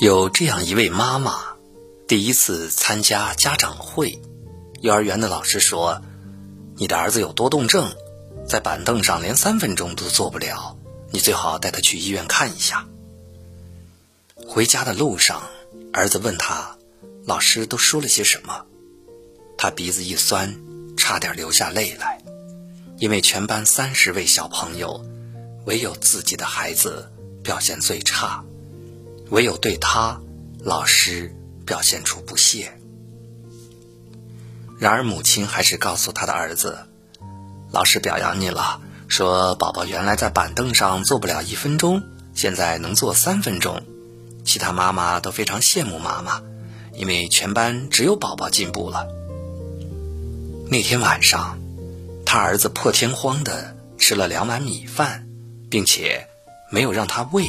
有这样一位妈妈，第一次参加家长会，幼儿园的老师说：“你的儿子有多动症，在板凳上连三分钟都坐不了，你最好带他去医院看一下。”回家的路上，儿子问他：“老师都说了些什么？”他鼻子一酸，差点流下泪来，因为全班三十位小朋友，唯有自己的孩子表现最差。唯有对他，老师表现出不屑。然而母亲还是告诉他的儿子：“老师表扬你了，说宝宝原来在板凳上坐不了一分钟，现在能坐三分钟。其他妈妈都非常羡慕妈妈，因为全班只有宝宝进步了。”那天晚上，他儿子破天荒的吃了两碗米饭，并且没有让他喂。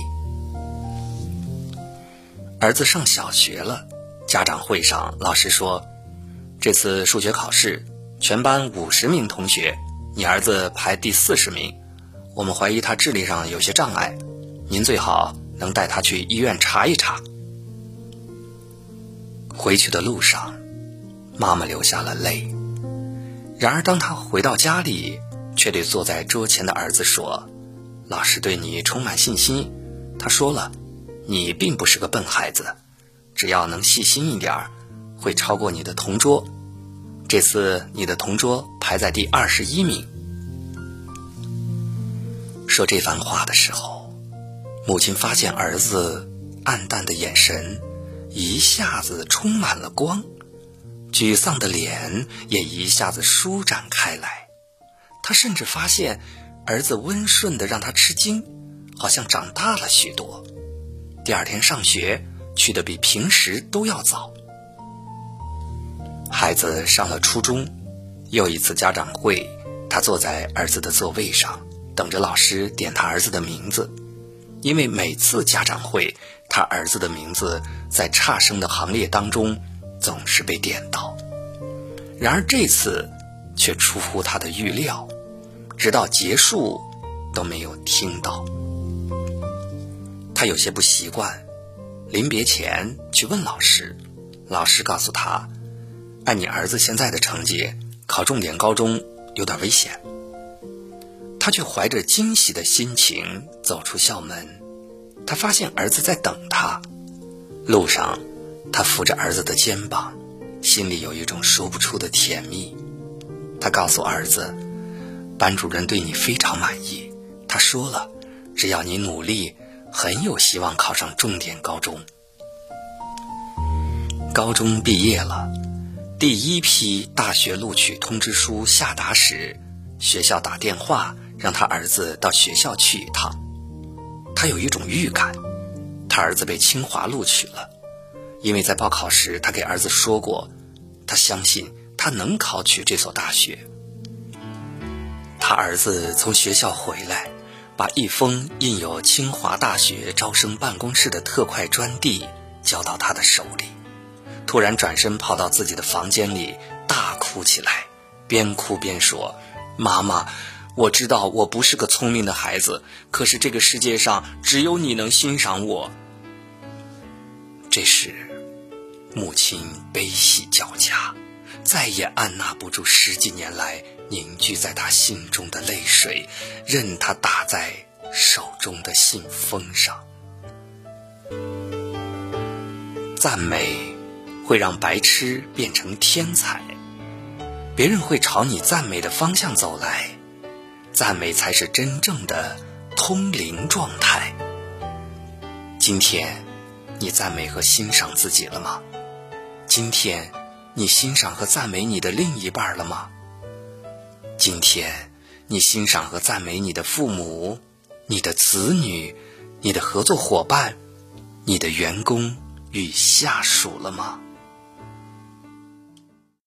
儿子上小学了，家长会上老师说，这次数学考试全班五十名同学，你儿子排第四十名，我们怀疑他智力上有些障碍，您最好能带他去医院查一查。回去的路上，妈妈流下了泪。然而，当他回到家里，却对坐在桌前的儿子说：“老师对你充满信心。”他说了。你并不是个笨孩子，只要能细心一点儿，会超过你的同桌。这次你的同桌排在第二十一名。说这番话的时候，母亲发现儿子暗淡的眼神一下子充满了光，沮丧的脸也一下子舒展开来。她甚至发现儿子温顺的让她吃惊，好像长大了许多。第二天上学去的比平时都要早。孩子上了初中，又一次家长会，他坐在儿子的座位上，等着老师点他儿子的名字。因为每次家长会，他儿子的名字在差生的行列当中总是被点到。然而这次却出乎他的预料，直到结束都没有听到。他有些不习惯，临别前去问老师，老师告诉他，按你儿子现在的成绩，考重点高中有点危险。他却怀着惊喜的心情走出校门，他发现儿子在等他。路上，他扶着儿子的肩膀，心里有一种说不出的甜蜜。他告诉儿子，班主任对你非常满意，他说了，只要你努力。很有希望考上重点高中。高中毕业了，第一批大学录取通知书下达时，学校打电话让他儿子到学校去一趟。他有一种预感，他儿子被清华录取了，因为在报考时他给儿子说过，他相信他能考取这所大学。他儿子从学校回来。把一封印有清华大学招生办公室的特快专递交到他的手里，突然转身跑到自己的房间里大哭起来，边哭边说：“妈妈，我知道我不是个聪明的孩子，可是这个世界上只有你能欣赏我。”这时，母亲悲喜交加，再也按捺不住十几年来。凝聚在他心中的泪水，任他打在手中的信封上。赞美会让白痴变成天才，别人会朝你赞美的方向走来，赞美才是真正的通灵状态。今天，你赞美和欣赏自己了吗？今天，你欣赏和赞美你的另一半了吗？今天，你欣赏和赞美你的父母、你的子女、你的合作伙伴、你的员工与下属了吗？